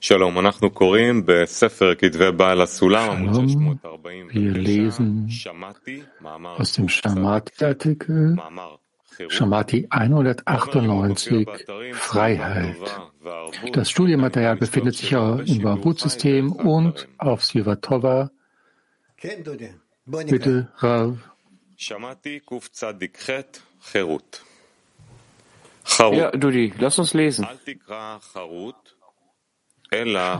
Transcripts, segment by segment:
Shalom, wir lesen aus dem Shamati-Artikel, Shamati 198, Freiheit. Das Studienmaterial befindet sich im Bambut-System und auf Silvatova. Bitte, Rav. Ja, Dudi, lass uns lesen.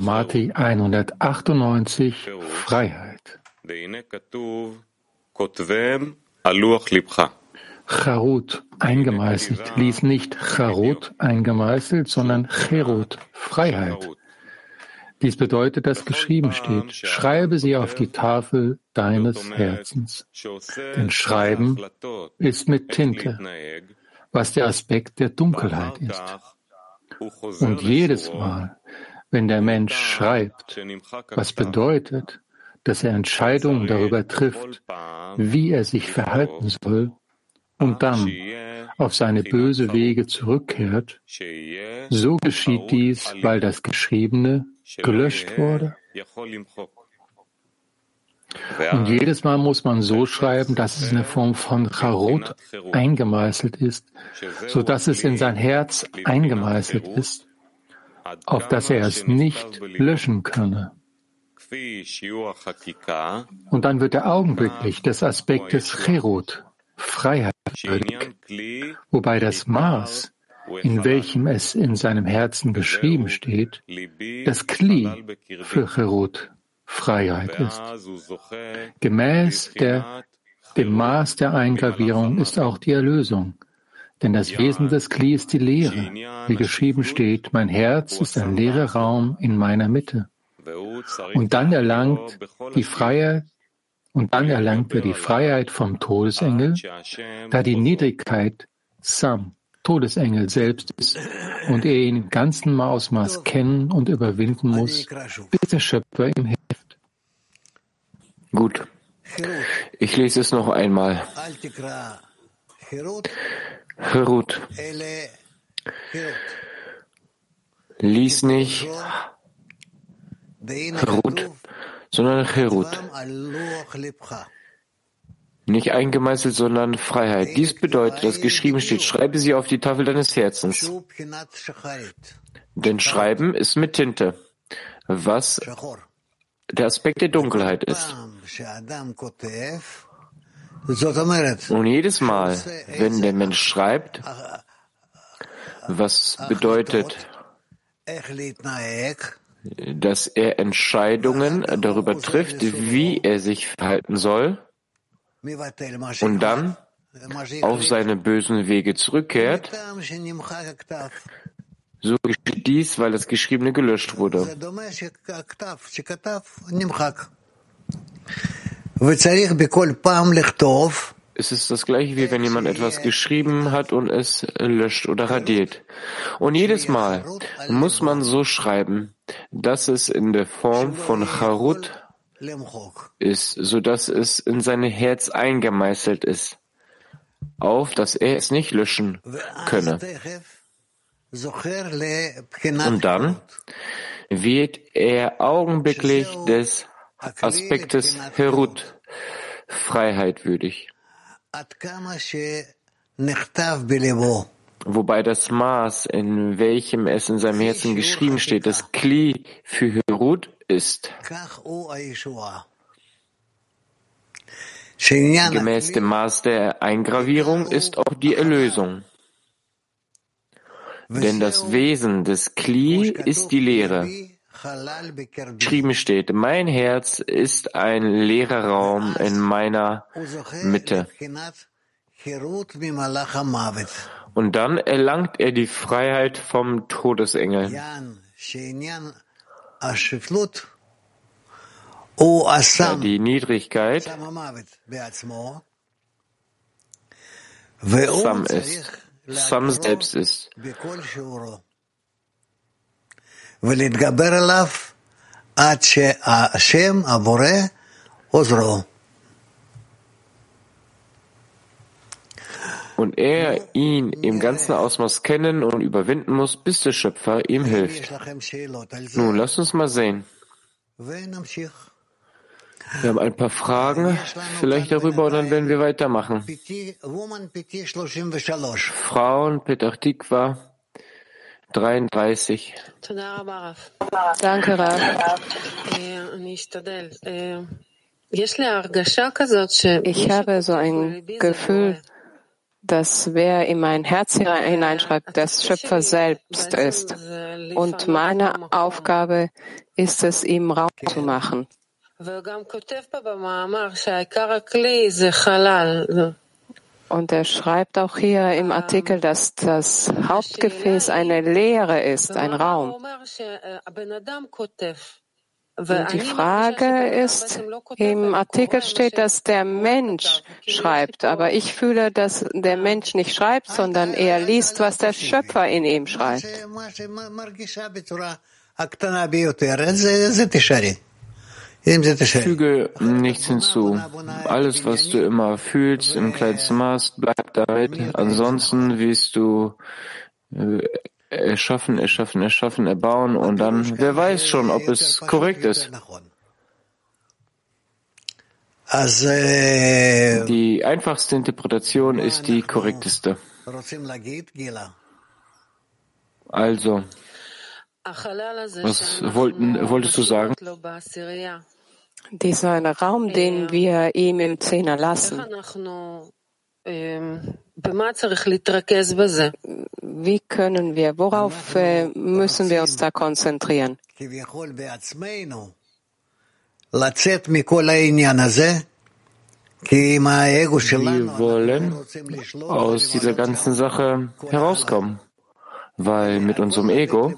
Mati 198 Freiheit. Charut eingemeißelt, lies nicht Charut eingemeißelt, sondern Cherut Freiheit. Dies bedeutet, dass geschrieben steht, schreibe sie auf die Tafel deines Herzens. Denn Schreiben ist mit Tinte, was der Aspekt der Dunkelheit ist. Und jedes Mal, wenn der Mensch schreibt, was bedeutet, dass er Entscheidungen darüber trifft, wie er sich verhalten soll, und dann auf seine böse Wege zurückkehrt, so geschieht dies, weil das Geschriebene gelöscht wurde. Und jedes Mal muss man so schreiben, dass es in der Form von Charot eingemeißelt ist, so dass es in sein Herz eingemeißelt ist auf dass er es nicht löschen könne. Und dann wird er augenblicklich des Aspektes Cherut, Freiheit, würdig, wobei das Maß, in welchem es in seinem Herzen geschrieben steht, das Kli für Cherut, Freiheit ist. Gemäß der, dem Maß der Eingravierung ist auch die Erlösung, denn das Wesen des Kli ist die Lehre. Wie geschrieben steht, mein Herz ist ein leerer Raum in meiner Mitte. Und dann erlangt die Freiheit, und dann erlangt er die Freiheit vom Todesengel, da die Niedrigkeit Sam, Todesengel selbst ist und er ihn im ganzen Ausmaß kennen und überwinden muss, bis der Schöpfer ihm hilft. Gut. Ich lese es noch einmal. Herut. Lies nicht Herut, sondern Herut. Nicht eingemeißelt, sondern Freiheit. Dies bedeutet, dass geschrieben steht, schreibe sie auf die Tafel deines Herzens. Denn Schreiben ist mit Tinte, was der Aspekt der Dunkelheit ist. Und jedes Mal, wenn der Mensch schreibt, was bedeutet, dass er Entscheidungen darüber trifft, wie er sich verhalten soll und dann auf seine bösen Wege zurückkehrt, so geschieht dies, weil das Geschriebene gelöscht wurde. Es ist das gleiche, wie wenn jemand etwas geschrieben hat und es löscht oder radiert. Und jedes Mal muss man so schreiben, dass es in der Form von Charut ist, so dass es in sein Herz eingemeißelt ist, auf dass er es nicht löschen könne. Und dann wird er augenblicklich des Aspektes Herut, Freiheit würdig. Wobei das Maß, in welchem es in seinem Herzen geschrieben steht, das Kli für Herut ist. Gemäß dem Maß der Eingravierung ist auch die Erlösung. Denn das Wesen des Kli ist die Lehre. Geschrieben steht, mein Herz ist ein leerer Raum in meiner Mitte. Und dann erlangt er die Freiheit vom Todesengel. Die Niedrigkeit Sam ist, Sam selbst ist ולהתגבר עליו עד שהשם, הבורא, עוזרו. und er ihn im ganzen Ausmaß kennen und überwinden muss, bis der Schöpfer ihm hilft. Nun, lass uns mal sehen. Wir haben ein paar Fragen vielleicht darüber und dann werden wir weitermachen. Frauen, Petach Tikva, 33. Danke, Rav. Ich habe so ein Gefühl, dass wer in mein Herz hineinschreibt, der Schöpfer selbst ist. Und meine Aufgabe ist es, ihm Raum zu machen. Und er schreibt auch hier im Artikel, dass das Hauptgefäß eine Leere ist, ein Raum. Und die Frage ist, im Artikel steht, dass der Mensch schreibt, aber ich fühle, dass der Mensch nicht schreibt, sondern er liest, was der Schöpfer in ihm schreibt. Füge nichts hinzu. Alles, was du immer fühlst, im kleinsten Maß, bleib damit. Ansonsten wirst du äh, erschaffen, erschaffen, erschaffen, erbauen und dann, wer weiß schon, ob es korrekt ist. Die einfachste Interpretation ist die korrekteste. Also, was wollten, wolltest du sagen? Dieser Raum, den wir ihm im Zehner lassen, wie können wir, worauf äh, müssen wir uns da konzentrieren? Wir wollen aus dieser ganzen Sache herauskommen, weil mit unserem Ego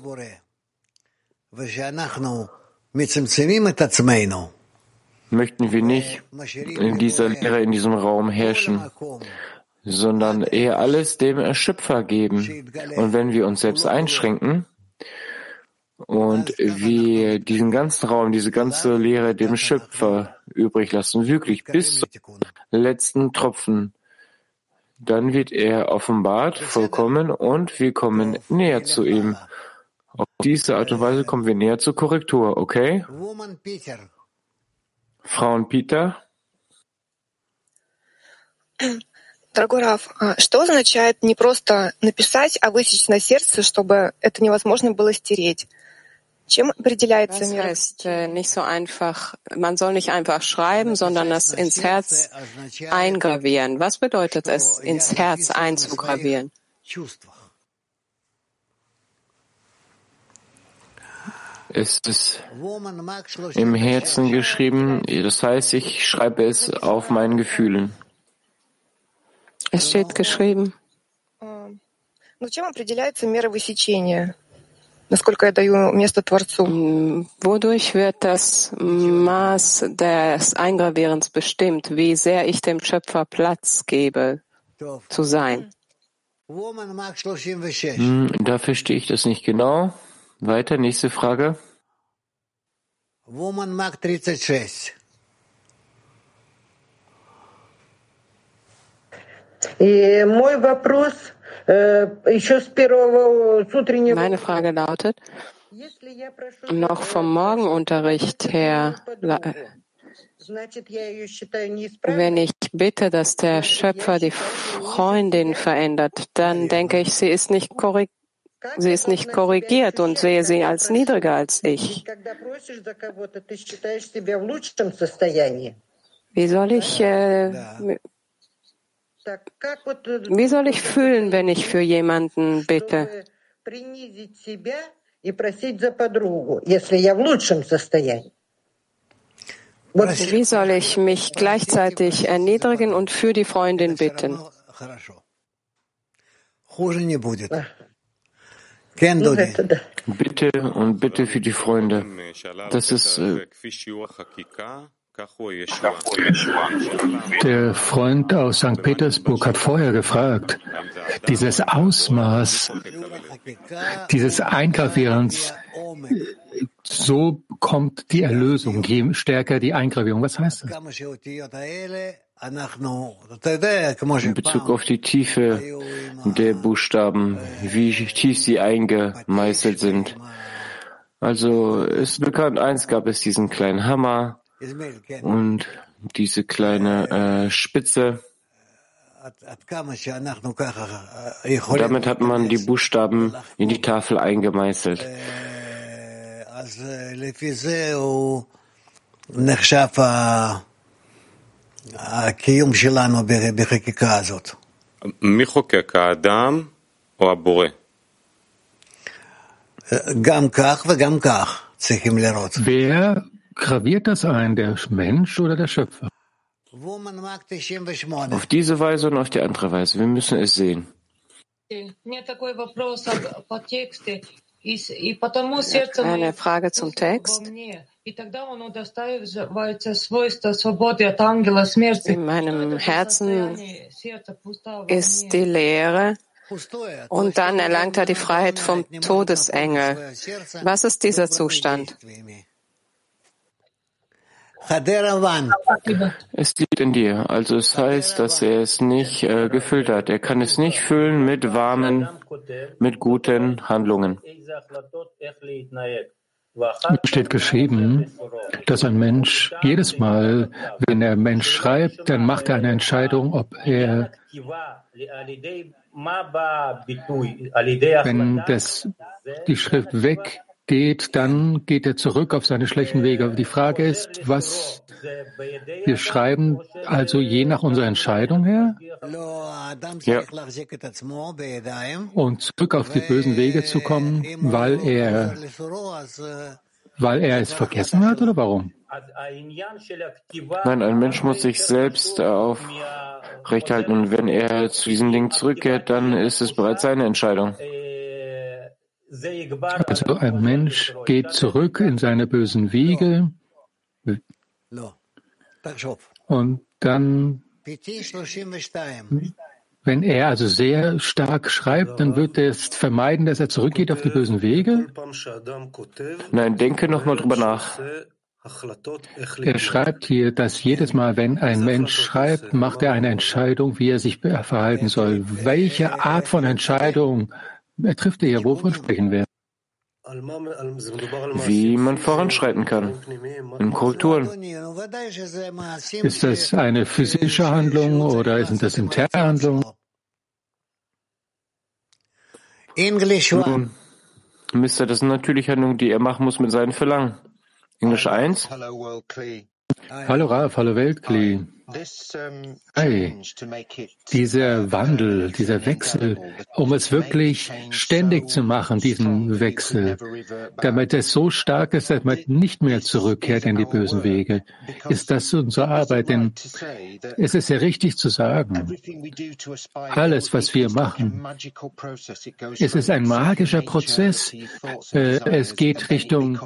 möchten wir nicht in dieser Lehre, in diesem Raum herrschen, sondern eher alles dem Schöpfer geben. Und wenn wir uns selbst einschränken und wir diesen ganzen Raum, diese ganze Lehre dem Schöpfer übrig lassen, wirklich bis zum letzten Tropfen, dann wird er offenbart, vollkommen, und wir kommen näher zu ihm. Auf diese Art und Weise kommen wir näher zur Korrektur, okay? Frauen Peter. Дорогой Раф, что означает не просто написать, а высечь на сердце, чтобы это невозможно было стереть? Чем определяется мир? heißt nicht so einfach, man soll nicht einfach schreiben, sondern es ins Herz eingravieren. Was bedeutet es, ins Herz einzugravieren? Es ist im Herzen geschrieben, das heißt, ich schreibe es auf meinen Gefühlen. Es steht geschrieben. Wodurch wird das Maß des Eingravierens bestimmt, wie sehr ich dem Schöpfer Platz gebe, zu sein? Hm, da verstehe ich das nicht genau. Weiter, nächste Frage. Woman Mark 36. Meine Frage lautet, noch vom Morgenunterricht her, wenn ich bitte, dass der Schöpfer die Freundin verändert, dann denke ich, sie ist nicht korrekt. Sie ist nicht korrigiert und sehe sie als niedriger als ich. Wie soll ich, äh, wie soll ich fühlen, wenn ich für jemanden bitte? Wie soll ich mich gleichzeitig erniedrigen und für die Freundin bitten? Bitte und bitte für die Freunde. Das ist äh, der Freund aus St. Petersburg hat vorher gefragt, dieses Ausmaß dieses Eingravierens, so kommt die Erlösung, je stärker die Eingravierung. Was heißt das? In Bezug auf die Tiefe der Buchstaben, wie tief sie eingemeißelt sind. Also ist bekannt, eins gab es diesen kleinen Hammer und diese kleine äh, Spitze. Damit hat man die Buchstaben in die Tafel eingemeißelt. מי חוקק, האדם או הבורא? Wer graviert das ein, der Mensch oder der Schöpfer? Auf diese Weise und auf die andere Weise. Wir müssen es sehen. Eine Frage zum Text. In meinem Herzen ist die Lehre und dann erlangt er die Freiheit vom Todesengel. Was ist dieser Zustand? Es liegt in dir. Also es heißt, dass er es nicht äh, gefüllt hat. Er kann es nicht füllen mit warmen, mit guten Handlungen. Es steht geschrieben, dass ein Mensch jedes Mal, wenn er Mensch schreibt, dann macht er eine Entscheidung, ob er, wenn das, die Schrift weg geht, dann geht er zurück auf seine schlechten Wege. Die Frage ist, was wir schreiben, also je nach unserer Entscheidung her ja. und zurück auf die bösen Wege zu kommen, weil er, weil er es vergessen hat oder warum? Nein, ein Mensch muss sich selbst aufrechthalten und wenn er zu diesem Ding zurückkehrt, dann ist es bereits seine Entscheidung. Also ein Mensch geht zurück in seine bösen Wege und dann, wenn er also sehr stark schreibt, dann wird er es vermeiden, dass er zurückgeht auf die bösen Wege? Nein, denke nochmal drüber nach. Er schreibt hier, dass jedes Mal, wenn ein Mensch schreibt, macht er eine Entscheidung, wie er sich verhalten soll. Welche Art von Entscheidung er trifft ja, wovon sprechen wir? Wie man voranschreiten kann in Kulturen. Ist das eine physische Handlung oder sind das interne Handlungen? Nun, Mister, das sind natürlich Handlungen, die er machen muss mit seinen Verlangen. Englisch 1. Hallo Ralf, hallo Weltkli. Hey, dieser Wandel, dieser Wechsel, um es wirklich ständig zu machen, diesen Wechsel, damit es so stark ist, dass man nicht mehr zurückkehrt in die bösen Wege, ist das unsere Arbeit. Denn es ist ja richtig zu sagen, alles, was wir machen, es ist ein magischer Prozess. Äh, es geht Richtung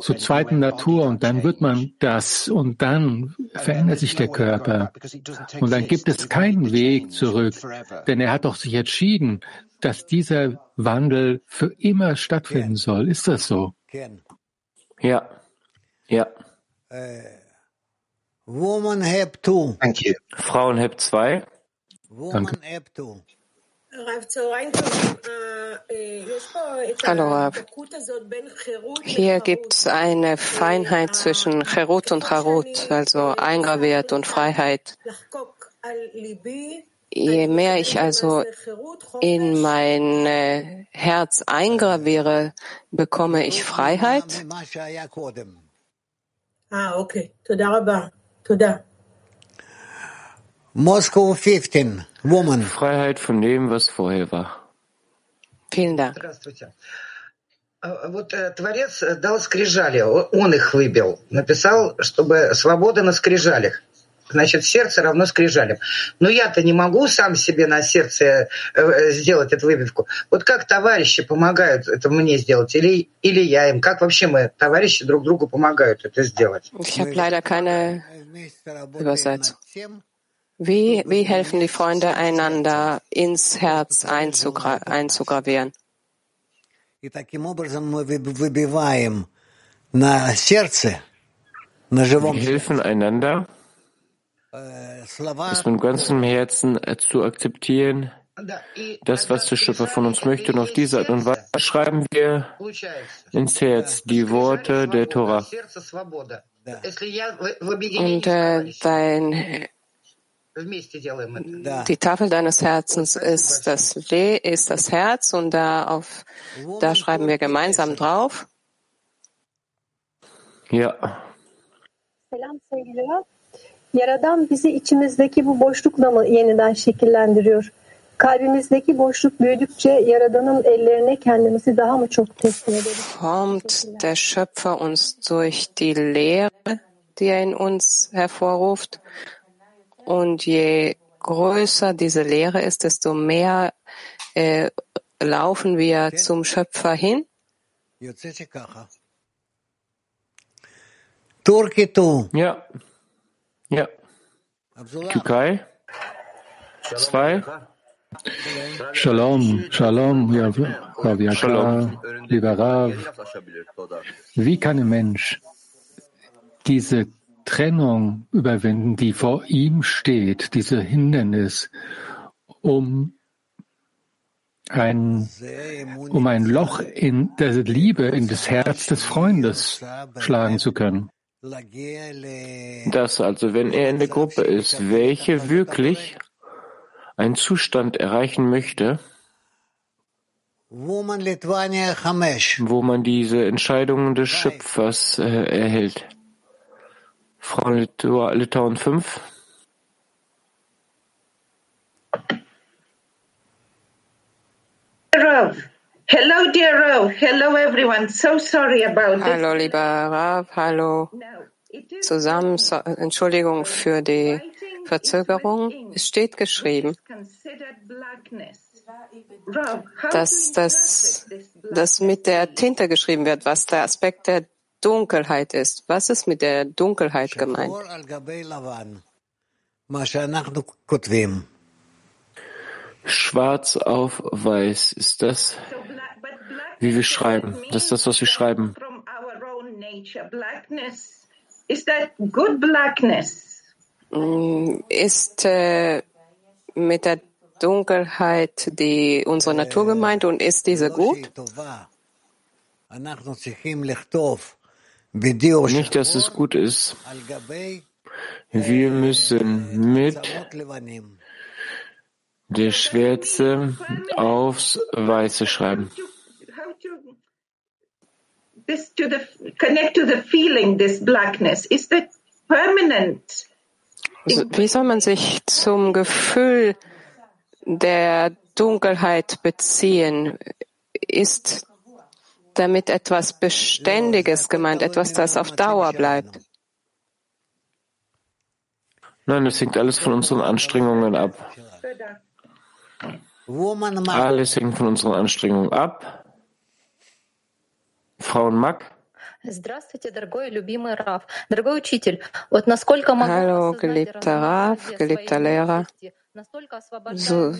zur zweiten Natur und dann wird man das und dann verändert sich der Körper. Körper. Und dann gibt es keinen Weg zurück, denn er hat doch sich entschieden, dass dieser Wandel für immer stattfinden soll. Ist das so? Ja. Ja. Frauen Heb 2. Danke. Hallo Rav. Hier gibt es eine Feinheit zwischen Cherut und Harut, also eingraviert und Freiheit. Je mehr ich also in mein Herz eingraviere, bekomme ich Freiheit. Ah, okay. Toda rabba. Toda. Moskau 15. Woman. Freiheit von dem, was vorher war. Vielen Dank. Вот Творец дал скрижали, он их выбил, написал, чтобы свобода на скрижалях. Значит, сердце равно скрижалям. Но я-то не могу сам себе на сердце сделать эту выбивку. Вот как товарищи помогают это мне сделать, или, или я им? Как вообще мы, товарищи, друг другу помогают это сделать? Ich habe leider keine Übersetzung. Wie, wie helfen die Freunde einander ins Herz einzugra einzugravieren? Wir helfen einander, es mit ganzem Herzen zu akzeptieren, das, was der Schöpfer von uns möchte. Und auf diese Art und Weise schreiben wir ins Herz die Worte der Tora. Und äh, dein, die Tafel deines Herzens ist das, Le ist das Herz und da, auf, da schreiben wir gemeinsam drauf. Ja. Selam Yaradan bizi içimizdeki bu boşlukla mı yeniden şekillendiriyor? Kalbimizdeki boşluk büyüdükçe Yaradan'ın ellerine kendimizi daha mı çok teslim ederiz? Formt der Schöpfer uns durch die Lehre, die er in uns hervorruft. Und je größer diese Lehre ist, desto mehr äh, laufen wir zum Schöpfer hin. Ja. Ja. Türkei. Zwei. Shalom, Shalom, Rav Yakar, lieber Rav. Wie kann ein Mensch diese Trennung überwinden, die vor ihm steht, diese Hindernis, um ein, um ein Loch in der Liebe, in das Herz des Freundes schlagen zu können? Das also, wenn er in der Gruppe ist, welche wirklich einen Zustand erreichen möchte, wo man diese Entscheidungen des Schöpfers äh, erhält. Frau Litauen 5. Rav. Hello, dear Rav. Hello, everyone. So sorry about this. Hallo, lieber Rav. Hallo. Zusammen, so, Entschuldigung für die Verzögerung. Es steht geschrieben, dass das, das mit der Tinte geschrieben wird, was der Aspekt der Dunkelheit ist. Was ist mit der Dunkelheit gemeint? Schwarz auf weiß ist das, wie wir schreiben. Das ist das, was wir schreiben. Ist äh, mit der Dunkelheit die unsere Natur gemeint und ist diese gut? Nicht, dass es gut ist. Wir müssen mit der Schwärze aufs Weiße schreiben. This to the connect to the feeling, this blackness. Is that permanent? Wie soll man sich zum Gefühl der Dunkelheit beziehen? Ist damit etwas Beständiges gemeint, etwas, das auf Dauer bleibt? Nein, es hängt alles von unseren Anstrengungen ab. Alles hängt von unseren Anstrengungen ab. Frau Mack. Hallo, geliebter Rav, geliebter Lehrer So,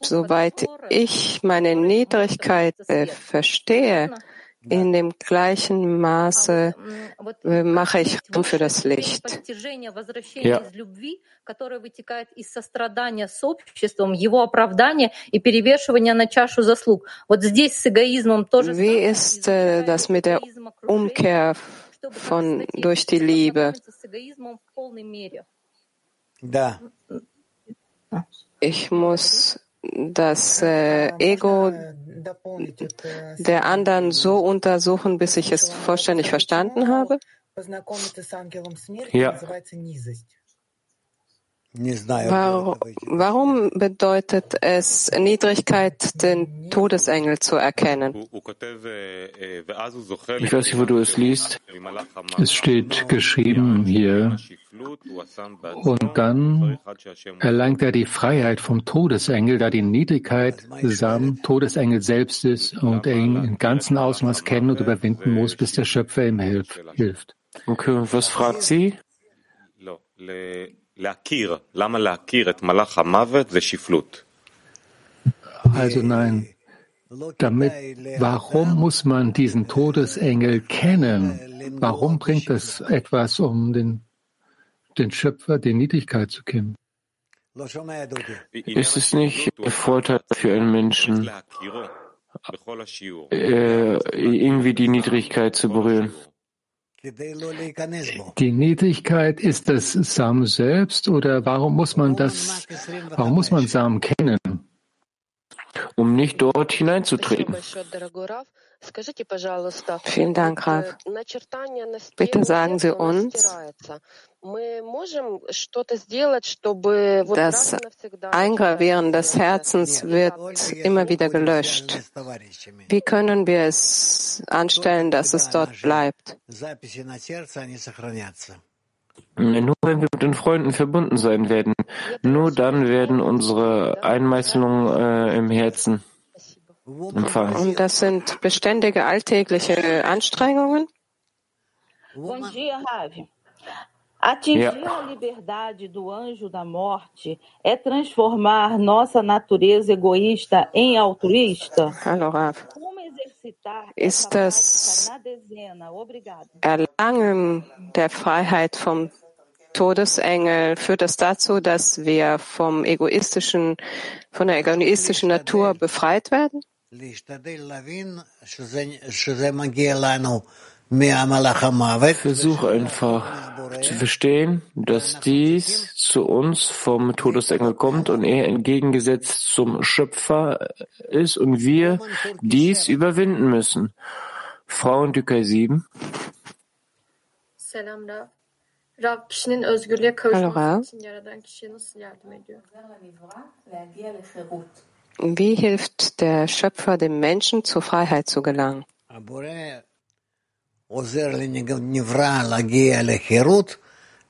soweit ich meine Niedrigkeit äh, verstehe, in dem gleichen Maße äh, mache ich Raum für das Licht. Ja. которое вытекает из сострадания с обществом, его оправдания и перевешивания на чашу заслуг. Вот здесь с эгоизмом тоже Wie ist äh, das mit der Umkehr von durch die Liebe? Да. Ich muss das äh, Ego der anderen so untersuchen, bis ich es vollständig verstanden habe? Ja. Warum, bedeutet es Niedrigkeit, den Todesengel zu erkennen? Ich weiß nicht, wo du es liest. Es steht geschrieben hier, und dann erlangt er die Freiheit vom Todesengel, da die Niedrigkeit Sam Todesengel selbst ist und er ihn im ganzen Ausmaß kennen und überwinden muss, bis der Schöpfer ihm hilft. Okay, und was fragt sie? Also nein, damit, warum muss man diesen Todesengel kennen? Warum bringt es etwas, um den, den Schöpfer die Niedrigkeit zu kennen? Ist es nicht ein Vorteil für einen Menschen, äh, irgendwie die Niedrigkeit zu berühren? Die Niedrigkeit ist das Sam selbst oder warum muss man das, warum muss man Sam kennen? Um nicht dort hineinzutreten. Vielen Dank, Rav. Bitte sagen Sie uns, das Eingravieren des Herzens wird immer wieder gelöscht. Wie können wir es anstellen, dass es dort bleibt? Nur wenn wir mit den Freunden verbunden sein werden, nur dann werden unsere Einmeißelungen äh, im Herzen empfangen. Und das sind beständige alltägliche Anstrengungen? Bom dia, Ravi. Atingir a liberdade do anjo da morte é transformar nossa natureza egoísta em altruísta? Hallo, Rav. Ist das Erlangen der Freiheit vom Todesengel, führt das dazu, dass wir vom egoistischen, von der egoistischen Natur befreit werden? Versuch einfach zu verstehen, dass dies zu uns vom Todesengel kommt und er entgegengesetzt zum Schöpfer ist und wir dies überwinden müssen. Frauen Düker 7. Selam Rav. Rab kişinin özgürlüğe kavuşması için yaradan kişiye nasıl yardım ediyor? Wie hilft der Schöpfer dem Menschen zur Freiheit zu gelangen? עוזר לנברא להגיע לחירות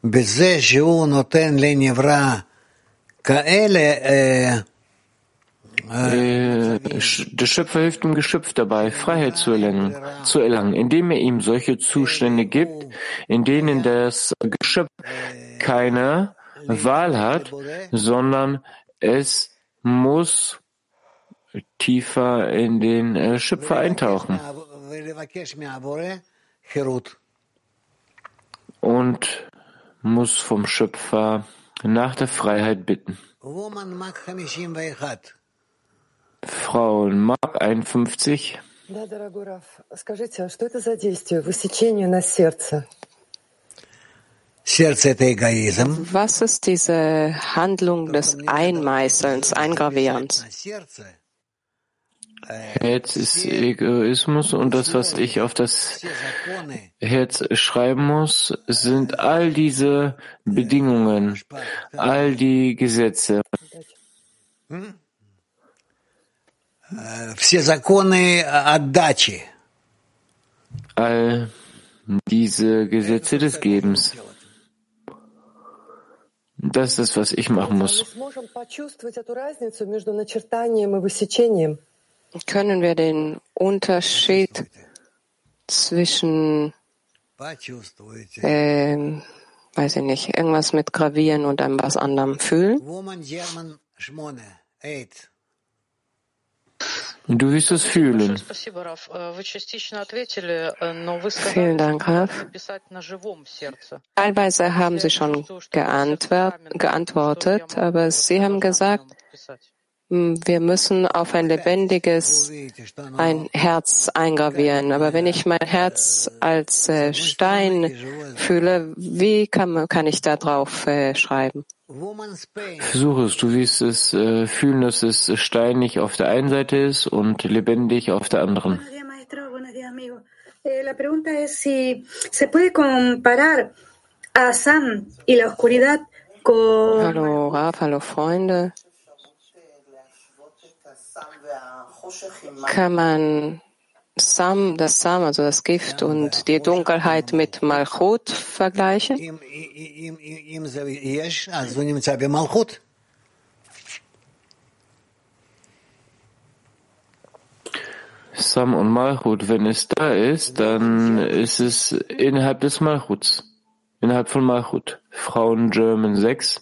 בזה שהוא נותן לנברא כאלה der Schöpfer hilft dem Geschöpf dabei, Freiheit zu erlangen, zu erlangen, indem er ihm solche Zustände gibt, in denen das Geschöpf keine Wahl hat, sondern es muss tiefer in den Schöpfer eintauchen. und muss vom Schöpfer nach der Freiheit bitten. Frauen Mark 51. Was ist diese Handlung des Einmeißelns, Eingravierens? Herz ist Egoismus und das, was ich auf das Herz schreiben muss, sind all diese Bedingungen, all die Gesetze. All diese Gesetze des Gebens. Das ist das, was ich machen muss. Können wir den Unterschied zwischen, äh, weiß ich nicht, irgendwas mit Gravieren und einem was anderem fühlen? Du wirst es fühlen. Vielen Dank, Raf. Teilweise haben Sie schon geantwortet, aber Sie haben gesagt, wir müssen auf ein lebendiges ein Herz eingravieren. Aber wenn ich mein Herz als äh, Stein fühle, wie kann, kann ich da drauf äh, schreiben? Versuche es. Du wirst es äh, fühlen, dass es steinig auf der einen Seite ist und lebendig auf der anderen. La pregunta es si se puede comparar a Sam y la oscuridad con. Hallo Raf, hallo Freunde. Kann man Sam, das Sam, also das Gift und die Dunkelheit mit Malchut vergleichen? Sam und Malchut, wenn es da ist, dann ist es innerhalb des Malchuts, innerhalb von Malchut. Frauen German 6.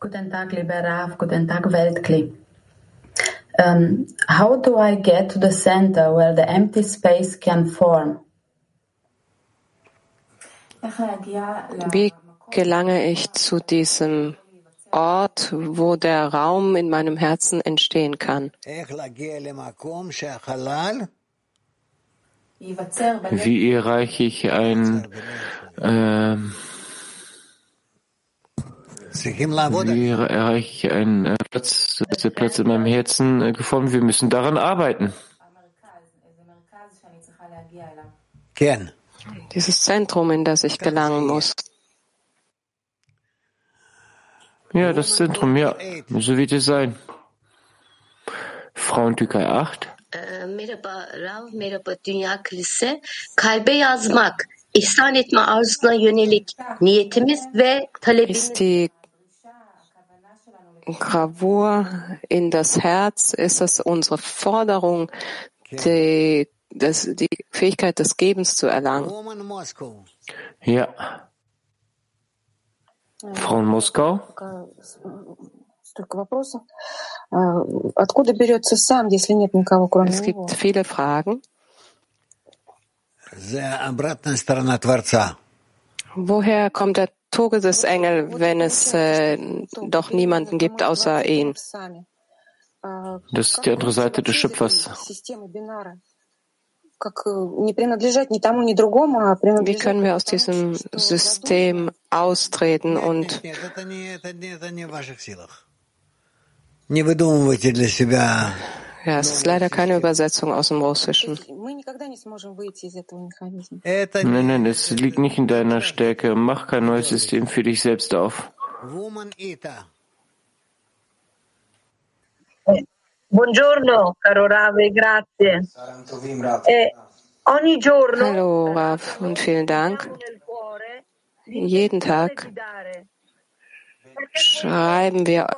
Guten Tag, lieber Rav, guten Tag, Weltkli. Um, how do I get to the center where the empty space can form? Wie gelange ich zu diesem Ort, wo der Raum in meinem Herzen entstehen kann? Wie erreiche ich ein äh, wie erreiche ich einen äh, Platz, der Platz in meinem Herzen äh, geformt Wir müssen daran arbeiten. Dieses Zentrum, in das ich gelangen muss. Ja, das Zentrum, ja. So wird es sein. Türkei 8. Merhaba Rav, merhaba Dünya Kilise. Kalbe yazmak, ihsan etme arzusuna yönelik niyetimiz ve talebimiz. Ist die Gravur in das Herz, ist das unsere Forderung, die, das, die Fähigkeit des Gebens zu erlangen? Ja. Frau in Moskau. Es gibt viele Fragen. Woher kommt der Todesengel, wenn es äh, doch niemanden gibt außer ihn? Das ist die andere Seite des Schöpfers. Wie können wir aus diesem System austreten und ja, es ist leider keine Übersetzung aus dem Russischen. Nein, nein, es liegt nicht in deiner Stärke. Mach kein neues System für dich selbst auf. Buongiorno, caro Rave, grazie. Eh, Hallo, Rav, und vielen Dank. Jeden Tag schreiben wir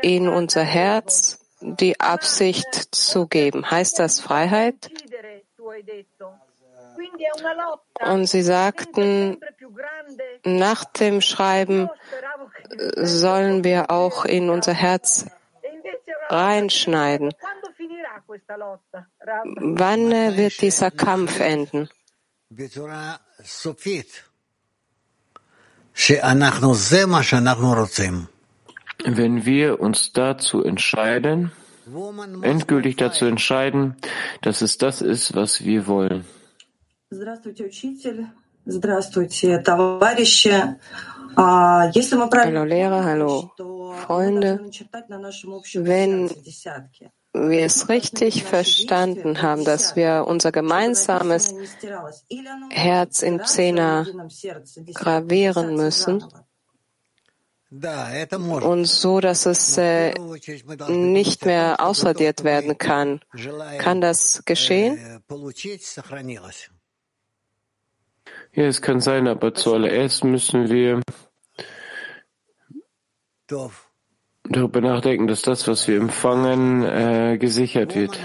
in unser Herz die Absicht zu geben. Heißt das Freiheit? Und Sie sagten, nach dem Schreiben sollen wir auch in unser Herz reinschneiden. Wann wird dieser Kampf enden? Wenn wir uns dazu entscheiden, endgültig dazu entscheiden, dass es das ist, was wir wollen. Hallo Lehrer, hallo Freunde. Wenn wir es richtig verstanden haben, dass wir unser gemeinsames Herz in Zehner gravieren müssen, und so, dass es äh, nicht mehr ausradiert werden kann. Kann das geschehen? Ja, es kann sein, aber zuallererst müssen wir darüber nachdenken, dass das, was wir empfangen, äh, gesichert wird.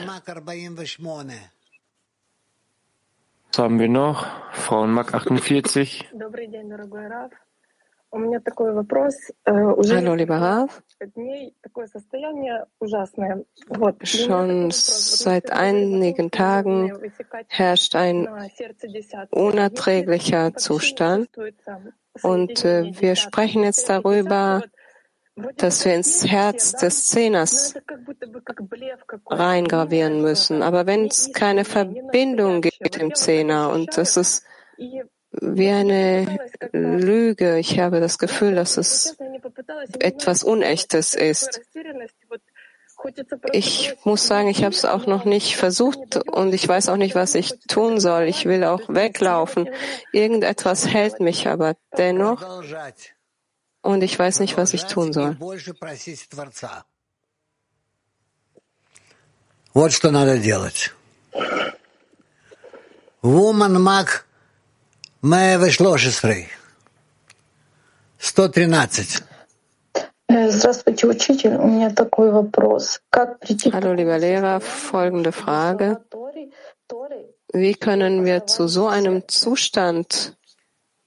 Was haben wir noch? Frauen Mack 48. Hallo, lieber Rav. Schon seit einigen Tagen herrscht ein unerträglicher Zustand. Und äh, wir sprechen jetzt darüber, dass wir ins Herz des Zehners reingravieren müssen. Aber wenn es keine Verbindung gibt im Zehner und das ist wie eine Lüge. Ich habe das Gefühl, dass es etwas Unechtes ist. Ich muss sagen, ich habe es auch noch nicht versucht und ich weiß auch nicht, was ich tun soll. Ich will auch weglaufen. Irgendetwas hält mich aber dennoch und ich weiß nicht, was ich tun soll. Вот что надо делать. Woman Mag 113. 113. Здравствуйте, учитель. У меня такой вопрос. Как прийти Hallo, lieber Lehrer, folgende Frage. Wie können wir zu so einem Zustand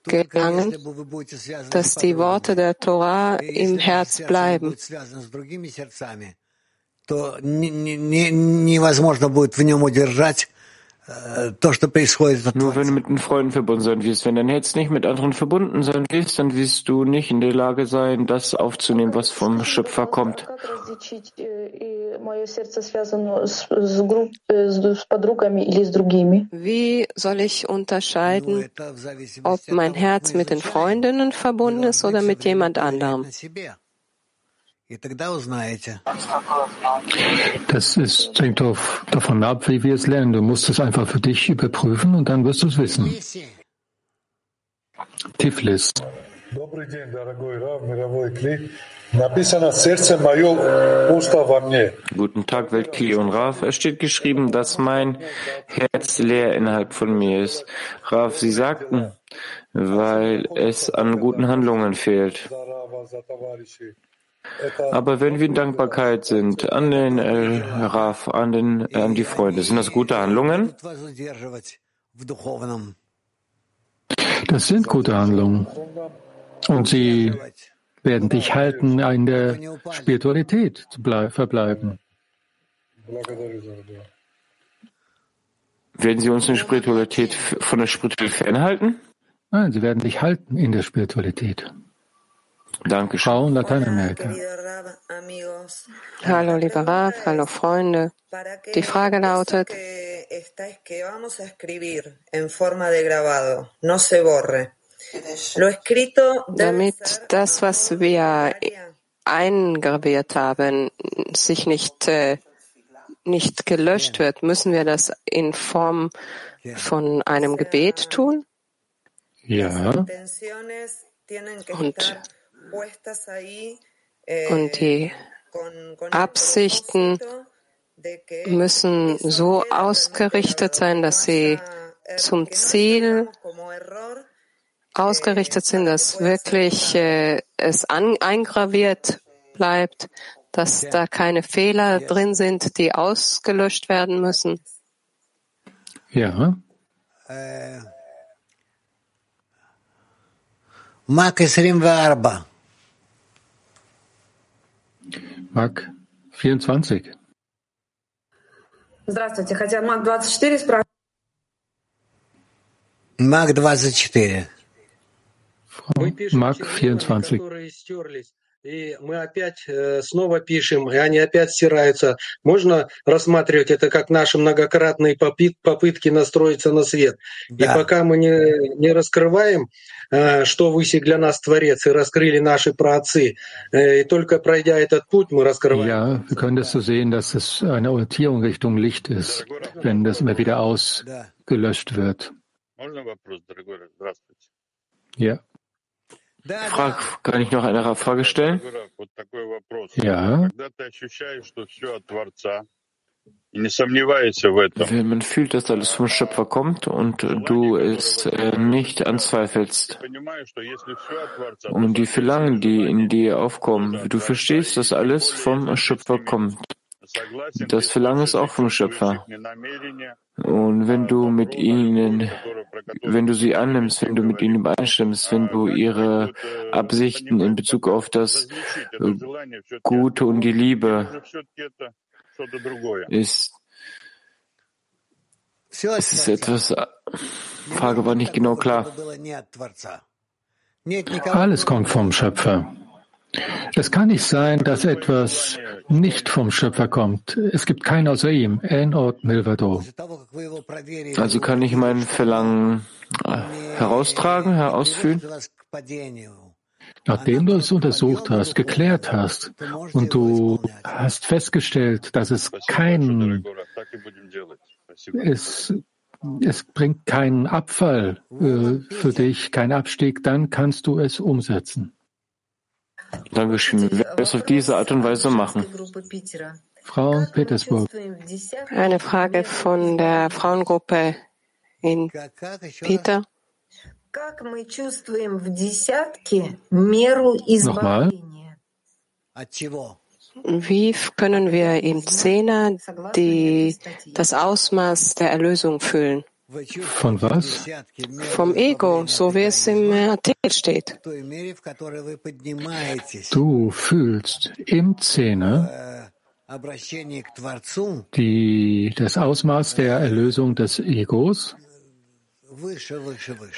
gelangen, dass die Worte der Torah im Herz bleiben? то невозможно будет в нем удержать Nur wenn du mit den Freunden verbunden sein wirst, wenn dein Herz nicht mit anderen verbunden sein wirst, dann wirst du nicht in der Lage sein, das aufzunehmen, was vom Schöpfer kommt. Wie soll ich unterscheiden, ob mein Herz mit den Freundinnen verbunden ist oder mit jemand anderem? Das ist, hängt auf, davon ab, wie wir es lernen. Du musst es einfach für dich überprüfen und dann wirst du es wissen. Tiflis. Guten Tag, Weltkli und Raf. Es steht geschrieben, dass mein Herz leer innerhalb von mir ist. Raf, Sie sagten, weil es an guten Handlungen fehlt. Aber wenn wir in Dankbarkeit sind an den äh, Raf, an, den, an die Freunde, sind das gute Handlungen? Das sind gute Handlungen. Und sie werden dich halten, in der Spiritualität zu verbleiben. Werden sie uns in Spiritualität von der Spiritualität fernhalten? Nein, sie werden dich halten in der Spiritualität. Danke. Frau in Lateinamerika. Hallo, lieber Rav, hallo Freunde. Die Frage lautet, damit das, was wir eingraviert haben, sich nicht, äh, nicht gelöscht wird, müssen wir das in Form von einem Gebet tun? Ja. Und und die Absichten müssen so ausgerichtet sein, dass sie zum Ziel ausgerichtet sind, dass wirklich äh, es an, eingraviert bleibt, dass da keine Fehler drin sind, die ausgelöscht werden müssen. Ja. Mark 24. Mark 24. Здравствуйте. Хотя Мак 24 спрашивает. Мак 24. Мак 24. И мы опять э, снова пишем, и они опять стираются. Можно рассматривать это как наши многократные попытки настроиться на свет. Да. И пока мы не, не раскрываем, э, что высек для нас Творец, и раскрыли наши праотцы, э, и только пройдя этот путь, мы раскрываем. Ja, wir können das so sehen, dass es eine Orientierung Richtung Licht ist, wenn das immer wieder ausgelöscht wird. Ja. Frage, kann ich noch eine Frage stellen? Ja. Wenn man fühlt, dass alles vom Schöpfer kommt und du es äh, nicht anzweifelst und die Verlangen, die in dir aufkommen, du verstehst, dass alles vom Schöpfer kommt. Das Verlangen ist auch vom Schöpfer. Und wenn du mit ihnen, wenn du sie annimmst, wenn du mit ihnen übereinstimmst, wenn du ihre Absichten in Bezug auf das Gute und die Liebe ist, es ist etwas, Frage war nicht genau klar. Alles kommt vom Schöpfer. Es kann nicht sein, dass etwas nicht vom Schöpfer kommt. Es gibt keinen außer ihm. En Ort Milvado. Also kann ich mein Verlangen äh, heraustragen, herausführen? Nachdem du es untersucht hast, geklärt hast und du hast festgestellt, dass es kein, es, es bringt keinen Abfall äh, für dich, keinen Abstieg, dann kannst du es umsetzen. Dankeschön. Wir werden es auf diese Art und Weise machen. Frau Petersburg. Eine Frage von der Frauengruppe in Peter. Nochmal. Wie können wir im Zehner die, das Ausmaß der Erlösung fühlen? Von was? Vom Ego, so wie es im Artikel steht. Du fühlst im Zehner die, das Ausmaß der Erlösung des Egos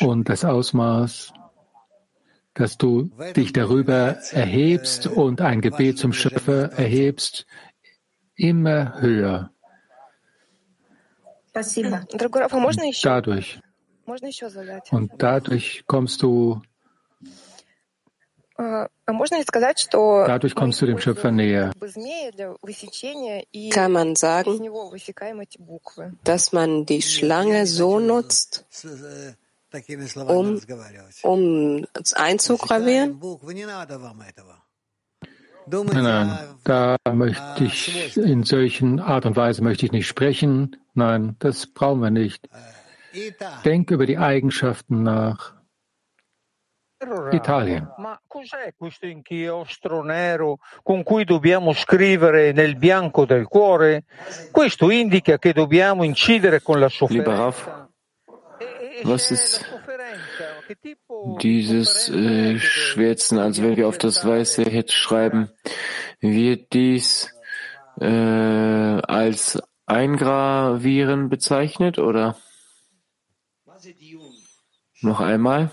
und das Ausmaß, dass du dich darüber erhebst und ein Gebet zum Schöpfer erhebst, immer höher. Dadurch. Und dadurch kommst du Dadurch kommst du dem Schöpfer näher. Kann man sagen, dass man die Schlange so nutzt, um, um einzugravieren? Nein, nein, da möchte ich, in solchen Art und Weise möchte ich nicht sprechen. Nein, das brauchen wir nicht. Denk über die Eigenschaften nach. Italien. Ma cos'è questo inchiostro nero con cui dobbiamo scrivere nel bianco del cuore? Questo indica che dobbiamo incidere con la sofferenza. Was ist dieses äh, Schwärzen, also wenn wir auf das weiße Hit schreiben, wird dies äh, als Eingravieren bezeichnet oder? Noch einmal.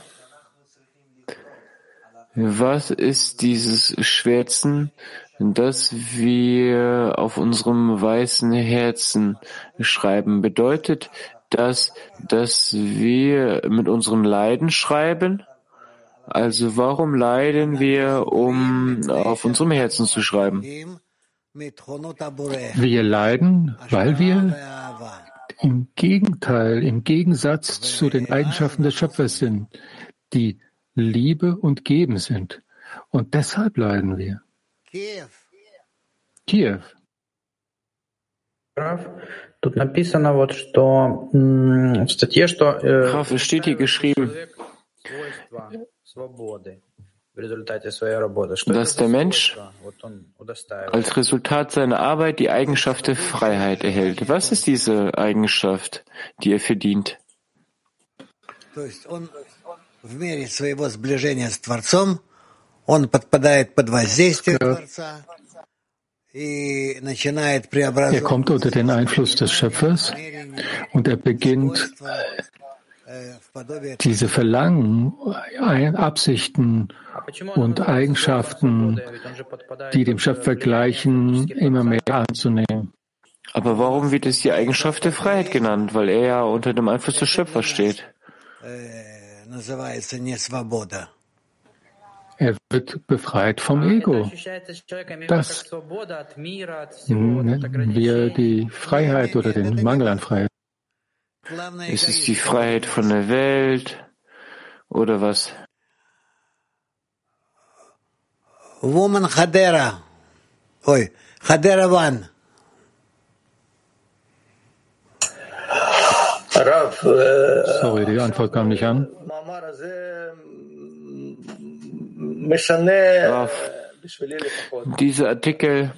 Was ist dieses Schwärzen, das wir auf unserem weißen Herzen schreiben? Bedeutet das, dass wir mit unserem Leiden schreiben? Also warum leiden wir, um auf unserem Herzen zu schreiben? Wir leiden, weil wir im Gegenteil, im Gegensatz zu den Eigenschaften des Schöpfers sind, die Liebe und Geben sind. Und deshalb leiden wir. Kiew. Kiew. Тут написано вот, что в статье, что Graf, es steht hier geschrieben, dass der Mensch als Resultat seiner Arbeit die Eigenschaft der Freiheit erhält. Was ist diese Eigenschaft, die er verdient? Er kommt unter den Einfluss des Schöpfers und er beginnt diese Verlangen, Absichten, und Eigenschaften, die dem Schöpfer gleichen, immer mehr anzunehmen. Aber warum wird es die Eigenschaft der Freiheit genannt? Weil er ja unter dem Einfluss des Schöpfers steht. Er wird befreit vom Ego. Das nennen wir die Freiheit oder den Mangel an Freiheit. Ist es die Freiheit von der Welt oder was? Woman Hadera. Oi, Hadera One. Sorry, die Antwort kam nicht an. Rav, dieser Artikel,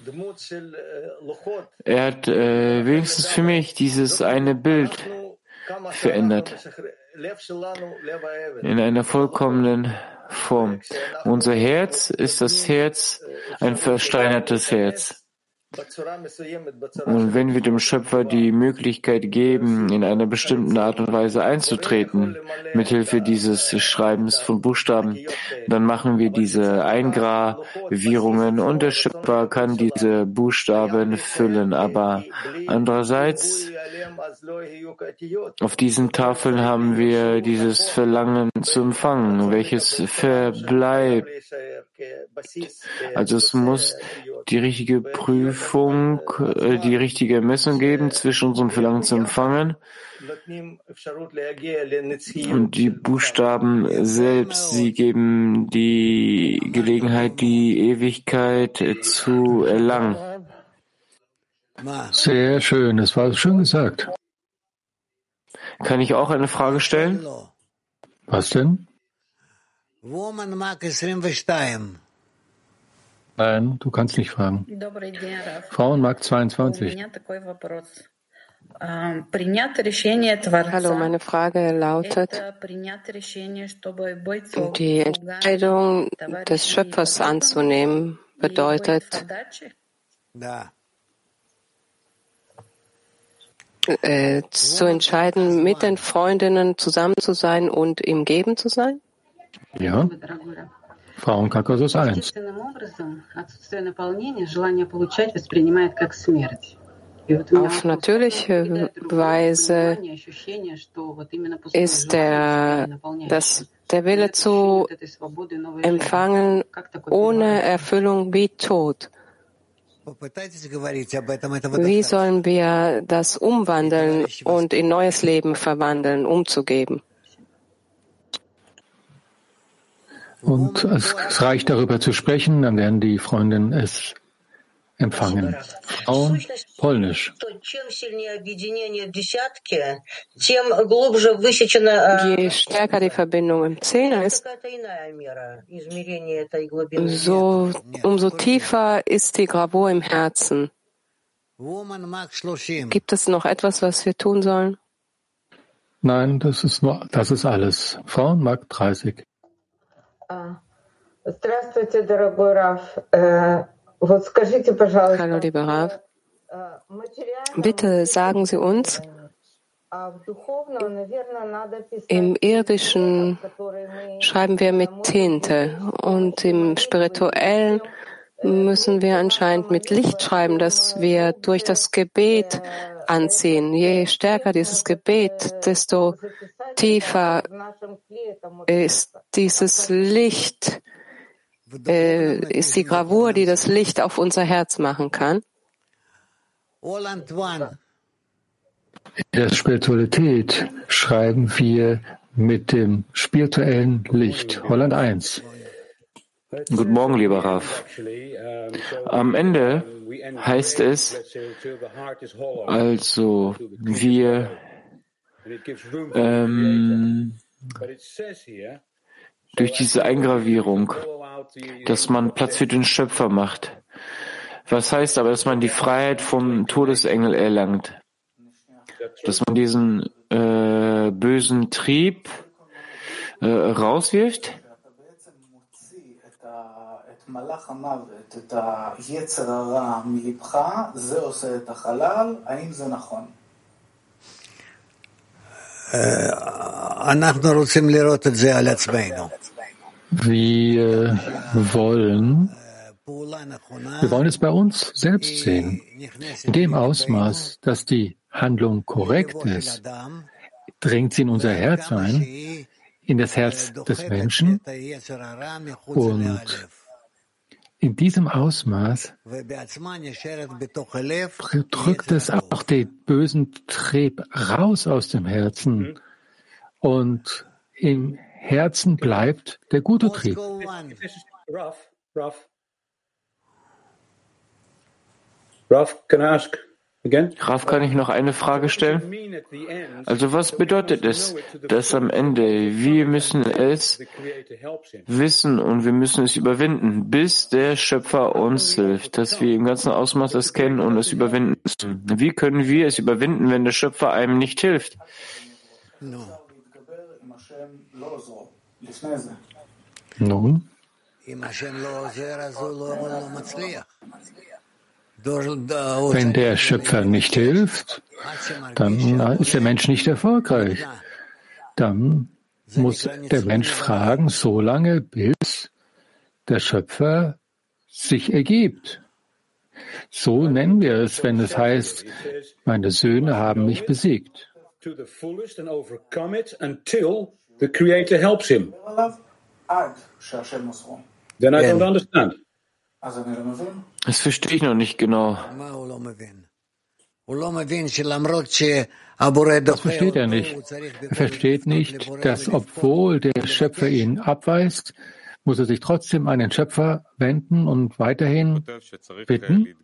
er hat äh, wenigstens für mich dieses eine Bild verändert in einer vollkommenen Form. Unser Herz ist das Herz, ein versteinertes Herz. Und wenn wir dem Schöpfer die Möglichkeit geben, in einer bestimmten Art und Weise einzutreten, mithilfe dieses Schreibens von Buchstaben, dann machen wir diese Eingravierungen und der Schöpfer kann diese Buchstaben füllen. Aber andererseits, auf diesen Tafeln haben wir dieses Verlangen zu empfangen, welches verbleibt. Also es muss die richtige Prüfung, äh, die richtige Messung geben zwischen unserem Verlangen zu empfangen und die Buchstaben selbst. Sie geben die Gelegenheit, die Ewigkeit zu erlangen. Sehr schön, das war schön gesagt. Kann ich auch eine Frage stellen? Was denn? Nein, du kannst nicht fragen. Frauenmarkt 22. Hallo, meine Frage lautet, die Entscheidung des Schöpfers anzunehmen bedeutet, äh, zu entscheiden, mit den Freundinnen zusammen zu sein und im Geben zu sein? Ja. Frauenkakos 1. Auf natürliche Weise ist der, das, der Wille zu empfangen ohne Erfüllung wie Tod. Wie sollen wir das umwandeln und in neues Leben verwandeln, umzugeben? Und es reicht darüber zu sprechen, dann werden die Freundinnen es empfangen. Frauen, Polnisch. Je stärker die Verbindung im Zehner ist, so, umso tiefer ist die Gravur im Herzen. Gibt es noch etwas, was wir tun sollen? Nein, das ist nur, das ist alles. Frauen, Mark 30. Hallo, lieber Rav. Bitte sagen Sie uns, im Irdischen schreiben wir mit Tinte und im Spirituellen müssen wir anscheinend mit Licht schreiben, dass wir durch das Gebet anziehen. Je stärker dieses Gebet, desto tiefer ist dieses Licht äh, ist die Gravur, die das Licht auf unser Herz machen kann. In der Spiritualität schreiben wir mit dem spirituellen Licht. Holland 1. Guten Morgen, lieber Raf. Am Ende heißt es, also wir ähm, durch diese Eingravierung, dass man Platz für den Schöpfer macht. Was heißt aber, dass man die Freiheit vom Todesengel erlangt? Dass man diesen äh, bösen Trieb äh, rauswirft? Wir wollen, wir wollen es bei uns selbst sehen. In dem Ausmaß, dass die Handlung korrekt ist, dringt sie in unser Herz ein, in das Herz des Menschen und in diesem Ausmaß drückt es auch den bösen Trieb raus aus dem Herzen. Und im Herzen bleibt der gute Trieb. Raf, can I ask Raf, kann ich noch eine Frage stellen? Also was bedeutet es, dass am Ende wir müssen es wissen und wir müssen es überwinden, bis der Schöpfer uns hilft, dass wir im ganzen Ausmaß es kennen und es überwinden müssen. Wie können wir es überwinden, wenn der Schöpfer einem nicht hilft? Nun? Wenn der Schöpfer nicht hilft, dann ist der Mensch nicht erfolgreich. Dann muss der Mensch fragen, so lange, bis der Schöpfer sich ergibt. So nennen wir es, wenn es heißt, meine Söhne haben mich besiegt. Then I don't understand. Das verstehe ich noch nicht genau. Das versteht er nicht. Er versteht nicht, dass obwohl der Schöpfer ihn abweist, muss er sich trotzdem an den Schöpfer wenden und weiterhin bitten.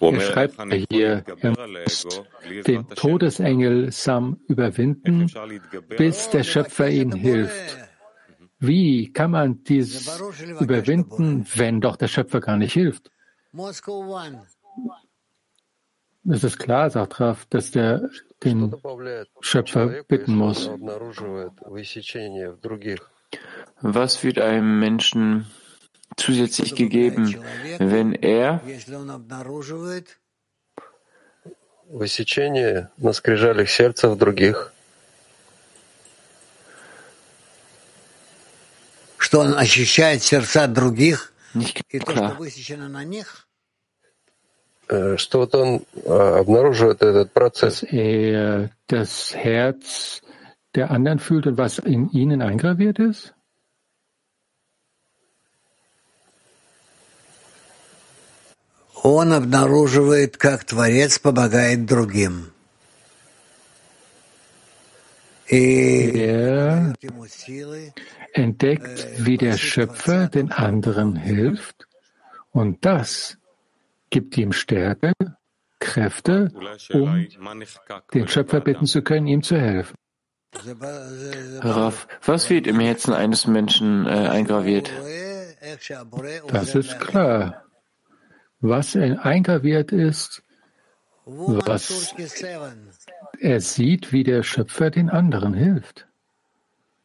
Er schreibt hier, er muss den Todesengel Sam überwinden, bis der Schöpfer ihm hilft. Wie kann man dies überwinden, wenn doch der Schöpfer gar nicht hilft? Es ist klar, sagt Raf, dass der den Schöpfer bitten muss. Was führt einem Menschen zusätzlich gegeben, wenn er Высечение на скрижалях сердца в других. Что он ощущает сердца других, и то, что высечено на них? Что вот он обнаруживает этот процесс. Dass er das Herz der anderen fühlt und was in ihnen eingraviert ist? Он обнаруживает, как Творец помогает другим. Er entdeckt, wie der Schöpfer den anderen hilft und das gibt ihm Stärke, Kräfte, um den Schöpfer bitten zu können, ihm zu helfen. Raff, was wird im Herzen eines Menschen äh, eingraviert? Das ist klar. Was eingraviert ist, was er sieht, wie der Schöpfer den anderen hilft.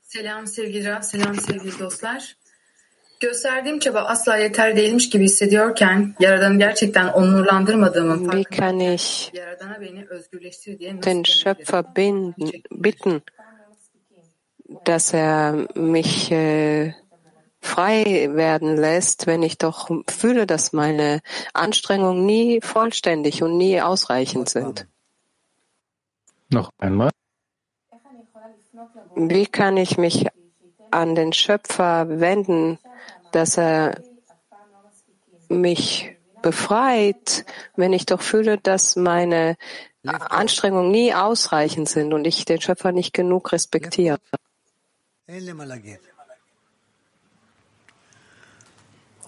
Selam sevgili Rab, selam sevgili dostlar. Gösterdiğim çaba asla yeter değilmiş gibi hissediyorken Yaradan'ı gerçekten onurlandırmadığımın farkındayım. Yaradan'a beni özgürleştir diye den Schöpfer bitten, dass er mich äh, frei werden lässt, wenn ich doch fühle, dass meine Anstrengungen nie vollständig und nie ausreichend sind. Noch einmal. Wie kann ich mich an den Schöpfer wenden, dass er mich befreit, wenn ich doch fühle, dass meine Anstrengungen nie ausreichend sind und ich den Schöpfer nicht genug respektiere?